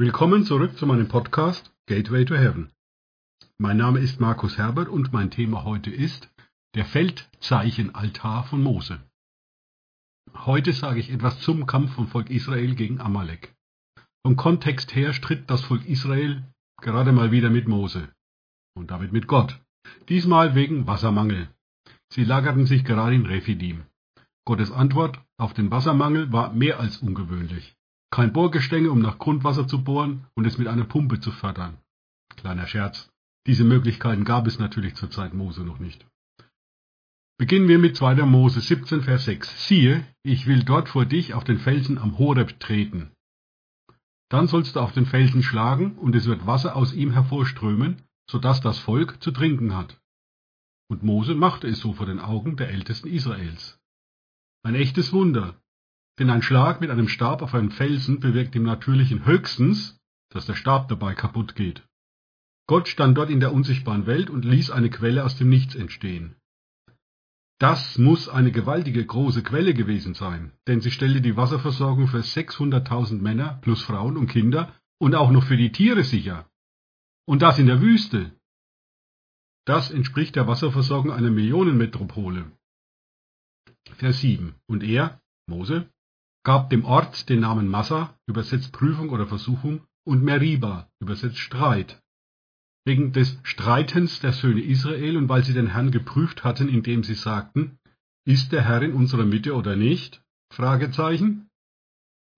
Willkommen zurück zu meinem Podcast Gateway to Heaven. Mein Name ist Markus Herbert und mein Thema heute ist der Feldzeichenaltar von Mose. Heute sage ich etwas zum Kampf vom Volk Israel gegen Amalek. Vom Kontext her stritt das Volk Israel gerade mal wieder mit Mose und damit mit Gott. Diesmal wegen Wassermangel. Sie lagerten sich gerade in Rephidim. Gottes Antwort auf den Wassermangel war mehr als ungewöhnlich. Kein Bohrgestänge, um nach Grundwasser zu bohren und es mit einer Pumpe zu fördern. Kleiner Scherz. Diese Möglichkeiten gab es natürlich zur Zeit Mose noch nicht. Beginnen wir mit 2. Mose 17, Vers 6. Siehe, ich will dort vor dich auf den Felsen am Horeb treten. Dann sollst du auf den Felsen schlagen, und es wird Wasser aus ihm hervorströmen, so dass das Volk zu trinken hat. Und Mose machte es so vor den Augen der Ältesten Israels. Ein echtes Wunder, denn ein Schlag mit einem Stab auf einen Felsen bewirkt im Natürlichen höchstens, dass der Stab dabei kaputt geht. Gott stand dort in der unsichtbaren Welt und ließ eine Quelle aus dem Nichts entstehen. Das muss eine gewaltige große Quelle gewesen sein, denn sie stellte die Wasserversorgung für 600.000 Männer plus Frauen und Kinder und auch noch für die Tiere sicher. Und das in der Wüste. Das entspricht der Wasserversorgung einer Millionenmetropole. Vers 7. Und er, Mose, gab dem Ort den Namen Massa, übersetzt Prüfung oder Versuchung, und Meriba, übersetzt Streit. Wegen des Streitens der Söhne Israel und weil sie den Herrn geprüft hatten, indem sie sagten, ist der Herr in unserer Mitte oder nicht?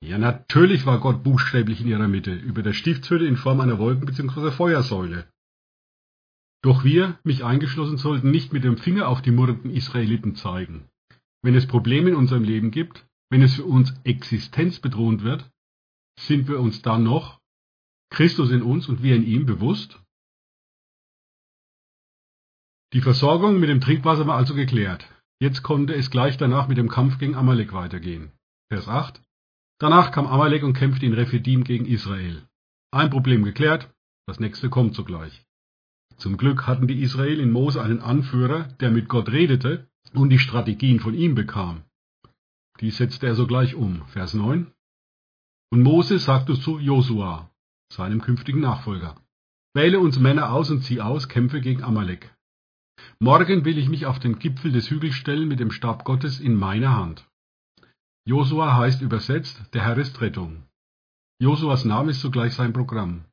Ja, natürlich war Gott buchstäblich in ihrer Mitte, über der Stiftshütte in Form einer Wolken- bzw. Feuersäule. Doch wir, mich eingeschlossen, sollten nicht mit dem Finger auf die murrenden Israeliten zeigen. Wenn es Probleme in unserem Leben gibt, wenn es für uns existenzbedrohend wird, sind wir uns dann noch, Christus in uns und wir in ihm, bewusst? Die Versorgung mit dem Trinkwasser war also geklärt. Jetzt konnte es gleich danach mit dem Kampf gegen Amalek weitergehen. Vers 8. Danach kam Amalek und kämpfte in Rephidim gegen Israel. Ein Problem geklärt, das nächste kommt sogleich. Zum Glück hatten die Israel in Mose einen Anführer, der mit Gott redete und die Strategien von ihm bekam. Die setzte er sogleich um. Vers 9. Und Mose sagte zu Josua, seinem künftigen Nachfolger, Wähle uns Männer aus und zieh aus, kämpfe gegen Amalek. Morgen will ich mich auf den Gipfel des Hügels stellen mit dem Stab Gottes in meiner Hand. Josua heißt übersetzt, der Herr ist Rettung. Josuas Name ist zugleich sein Programm.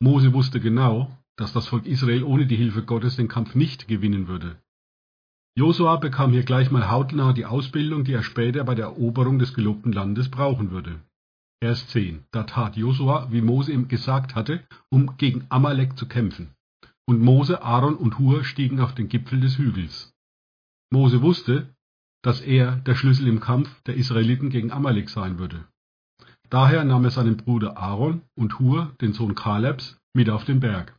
Mose wusste genau, dass das Volk Israel ohne die Hilfe Gottes den Kampf nicht gewinnen würde. Josua bekam hier gleich mal hautnah die Ausbildung, die er später bei der Eroberung des gelobten Landes brauchen würde. Vers 10. Da tat Josua, wie Mose ihm gesagt hatte, um gegen Amalek zu kämpfen. Und Mose, Aaron und Hur stiegen auf den Gipfel des Hügels. Mose wusste, dass er der Schlüssel im Kampf der Israeliten gegen Amalek sein würde. Daher nahm er seinen Bruder Aaron und Hur, den Sohn Kalebs, mit auf den Berg.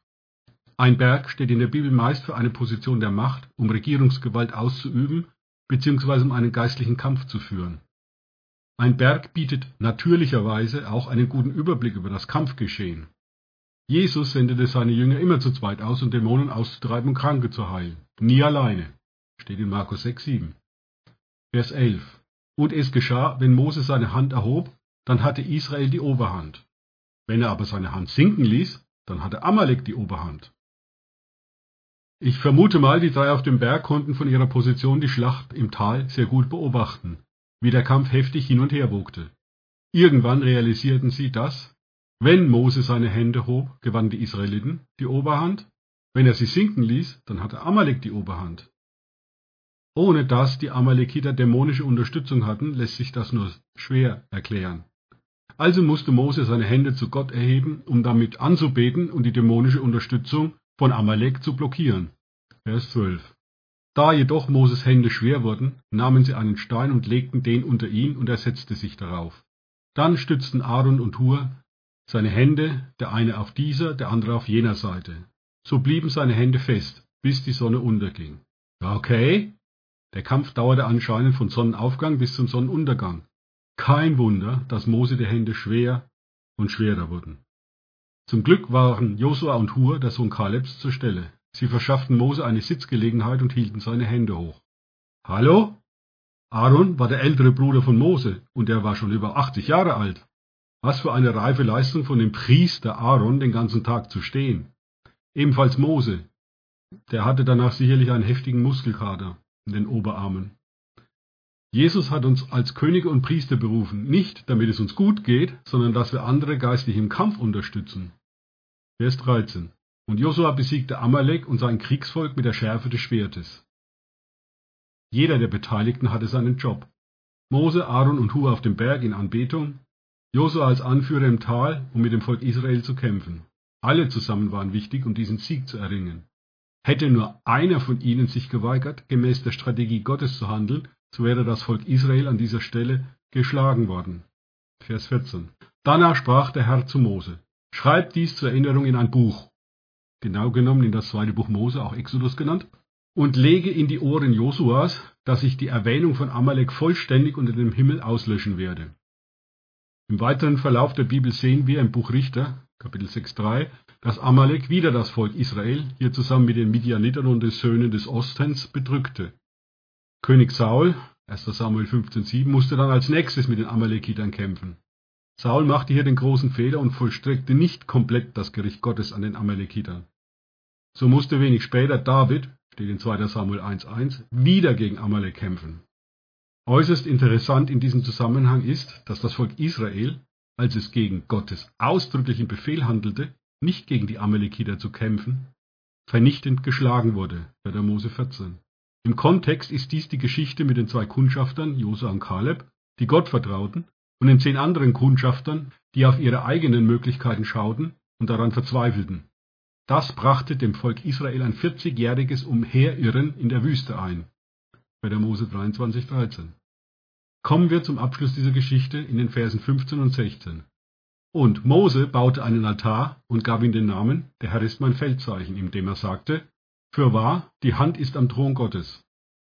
Ein Berg steht in der Bibel meist für eine Position der Macht, um Regierungsgewalt auszuüben bzw. um einen geistlichen Kampf zu führen. Ein Berg bietet natürlicherweise auch einen guten Überblick über das Kampfgeschehen. Jesus sendete seine Jünger immer zu zweit aus, um Dämonen auszutreiben und Kranke zu heilen. Nie alleine. Steht in Markus 6, 7. Vers 11. Und es geschah, wenn Mose seine Hand erhob, dann hatte Israel die Oberhand. Wenn er aber seine Hand sinken ließ, dann hatte Amalek die Oberhand. Ich vermute mal, die drei auf dem Berg konnten von ihrer Position die Schlacht im Tal sehr gut beobachten, wie der Kampf heftig hin und her wogte. Irgendwann realisierten sie, dass, wenn Mose seine Hände hob, gewannen die Israeliten die Oberhand, wenn er sie sinken ließ, dann hatte Amalek die Oberhand. Ohne dass die Amalekiter dämonische Unterstützung hatten, lässt sich das nur schwer erklären. Also musste Mose seine Hände zu Gott erheben, um damit anzubeten und die dämonische Unterstützung von Amalek zu blockieren. Vers 12. Da jedoch Moses Hände schwer wurden, nahmen sie einen Stein und legten den unter ihn, und er setzte sich darauf. Dann stützten Aaron und Hur seine Hände, der eine auf dieser, der andere auf jener Seite. So blieben seine Hände fest, bis die Sonne unterging. Okay, der Kampf dauerte anscheinend von Sonnenaufgang bis zum Sonnenuntergang. Kein Wunder, dass Mose die Hände schwer und schwerer wurden. Zum Glück waren Josua und Hur, der Sohn Kalebs, zur Stelle. Sie verschafften Mose eine Sitzgelegenheit und hielten seine Hände hoch. Hallo? Aaron war der ältere Bruder von Mose und er war schon über 80 Jahre alt. Was für eine reife Leistung von dem Priester Aaron, den ganzen Tag zu stehen. Ebenfalls Mose. Der hatte danach sicherlich einen heftigen Muskelkater in den Oberarmen. Jesus hat uns als Könige und Priester berufen, nicht damit es uns gut geht, sondern dass wir andere geistlich im Kampf unterstützen. Vers 13. Und Josua besiegte Amalek und sein Kriegsvolk mit der Schärfe des Schwertes. Jeder der Beteiligten hatte seinen Job. Mose, Aaron und Hur auf dem Berg in Anbetung, Josua als Anführer im Tal, um mit dem Volk Israel zu kämpfen. Alle zusammen waren wichtig, um diesen Sieg zu erringen. Hätte nur einer von ihnen sich geweigert, gemäß der Strategie Gottes zu handeln, so wäre das Volk Israel an dieser Stelle geschlagen worden. Vers 14. Danach sprach der Herr zu Mose, schreib dies zur Erinnerung in ein Buch, genau genommen in das zweite Buch Mose, auch Exodus genannt, und lege in die Ohren Josuas, dass ich die Erwähnung von Amalek vollständig unter dem Himmel auslöschen werde. Im weiteren Verlauf der Bibel sehen wir im Buch Richter, Kapitel 6,3, dass Amalek wieder das Volk Israel, hier zusammen mit den Midianitern und den Söhnen des Ostens, bedrückte. König Saul, 1 Samuel 15,7, musste dann als nächstes mit den Amalekitern kämpfen. Saul machte hier den großen Fehler und vollstreckte nicht komplett das Gericht Gottes an den Amalekitern. So musste wenig später David, steht in 2 Samuel 1,1, wieder gegen Amalek kämpfen. Äußerst interessant in diesem Zusammenhang ist, dass das Volk Israel, als es gegen Gottes ausdrücklichen Befehl handelte, nicht gegen die Amalekiter zu kämpfen, vernichtend geschlagen wurde, 4. Mose 14. Im Kontext ist dies die Geschichte mit den zwei Kundschaftern, Josua und Kaleb, die Gott vertrauten, und den zehn anderen Kundschaftern, die auf ihre eigenen Möglichkeiten schauten und daran verzweifelten. Das brachte dem Volk Israel ein 40-jähriges Umherirren in der Wüste ein. Bei der Mose 23, 13. Kommen wir zum Abschluss dieser Geschichte in den Versen 15 und 16. Und Mose baute einen Altar und gab ihm den Namen, der Herr ist mein Feldzeichen, indem er sagte, Fürwahr, die Hand ist am Thron Gottes.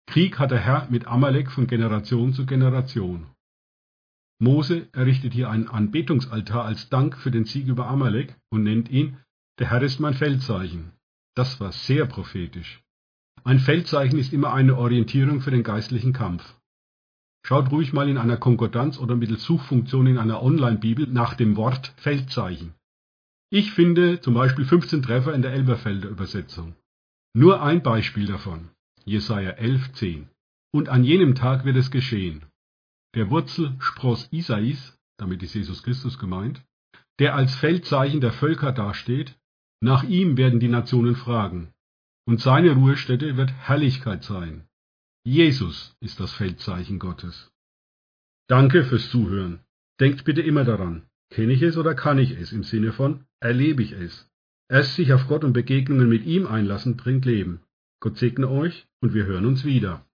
Krieg hat der Herr mit Amalek von Generation zu Generation. Mose errichtet hier einen Anbetungsaltar als Dank für den Sieg über Amalek und nennt ihn Der Herr ist mein Feldzeichen. Das war sehr prophetisch. Ein Feldzeichen ist immer eine Orientierung für den geistlichen Kampf. Schaut ruhig mal in einer Konkordanz oder mittels Suchfunktion in einer Online-Bibel nach dem Wort Feldzeichen. Ich finde zum Beispiel 15 Treffer in der Elberfelder Übersetzung. Nur ein Beispiel davon. Jesaja 11,10. Und an jenem Tag wird es geschehen der Wurzelspross Isais, damit ist Jesus Christus gemeint, der als Feldzeichen der Völker dasteht, nach ihm werden die Nationen fragen, und seine Ruhestätte wird Herrlichkeit sein. Jesus ist das Feldzeichen Gottes. Danke fürs Zuhören. Denkt bitte immer daran, kenne ich es oder kann ich es im Sinne von erlebe ich es. Erst sich auf Gott und Begegnungen mit ihm einlassen bringt Leben. Gott segne euch und wir hören uns wieder.